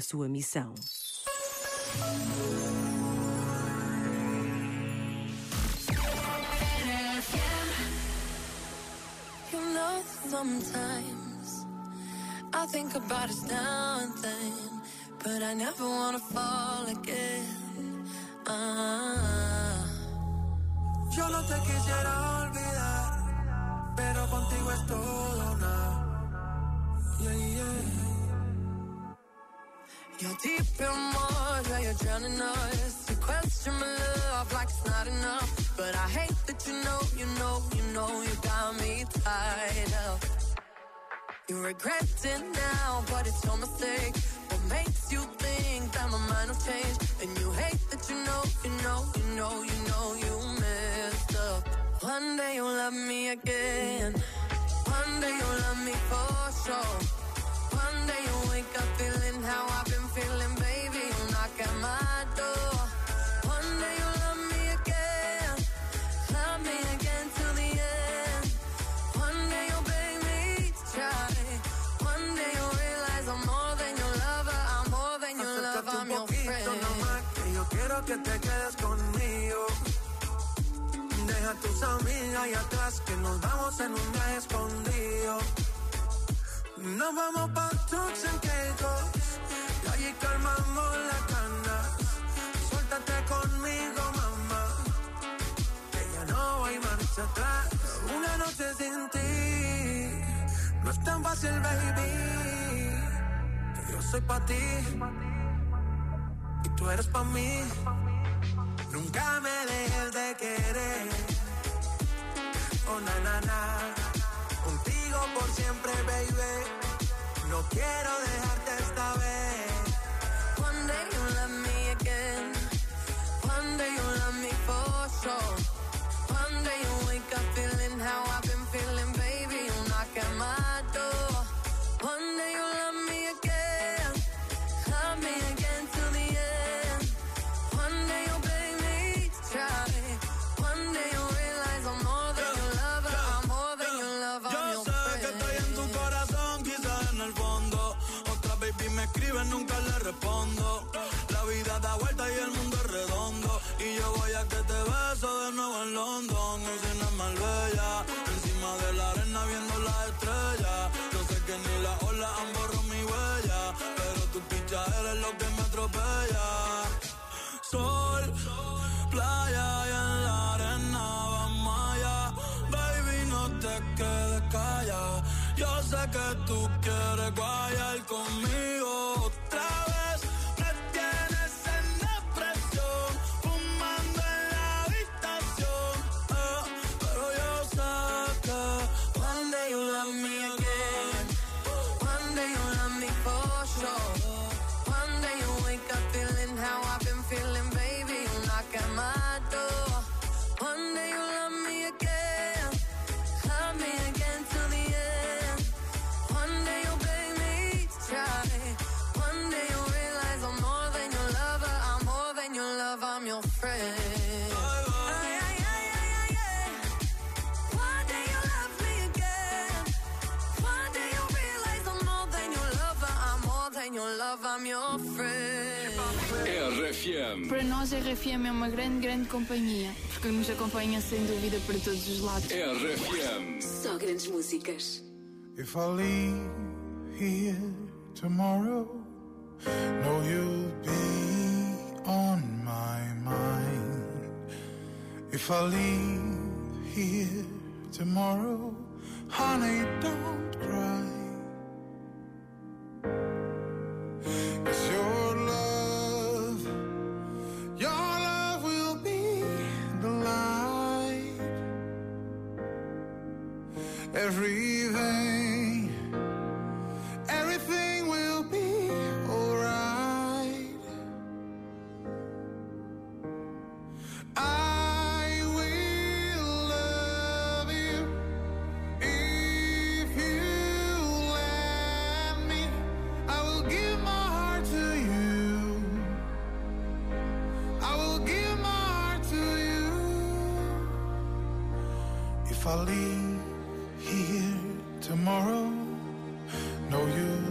a sua missão. Sometimes I think about us now and then, but I never wanna fall again. You're deep in water, you're drowning us. You question my love like it's not enough. But I hate that you know, you know, you know you got me tied up. You regret it now, but it's your mistake. What makes you think that my mind will change? And you hate that you know, you know, you know, you know you messed up. One day you'll love me again. One day you'll love me for quiero que te quedes conmigo. Deja tus amigas y atrás, que nos vamos en un viaje escondido. Nos vamos pa' Turks and Caicos, y allí calmamos las ganas. Suéltate conmigo, mamá, que ya no hay marcha atrás. Una noche sin ti, no es tan fácil, baby. Que yo soy pa' ti tú eres pa' mí. Nunca me dejes de querer. Oh, na. Contigo por siempre, baby. No quiero dejarte esta vez. One day you'll love me La vida da vuelta y el mundo es redondo. Y yo voy a que te beso de nuevo en London. El cine es Marbella, encima de la arena viendo las estrellas. Yo sé que ni la ola han borrado mi huella. Pero tu picha eres lo que me atropella. Sol, playa y en la arena vamos allá. Baby, no te quedes callada. Yo sé que tú quieres guayar conmigo love. I'm your friend. RFM. Para nós, a RFM é uma grande, grande companhia, porque nos acompanha sem dúvida para todos os lados. RFM. Só grandes músicas. If I leave here tomorrow, know you'll be on my mind. If I leave here tomorrow, honey, don't cry. Everything, everything will be alright. I will love you if you let me. I will give my heart to you. I will give my heart to you. If I leave here tomorrow. No, you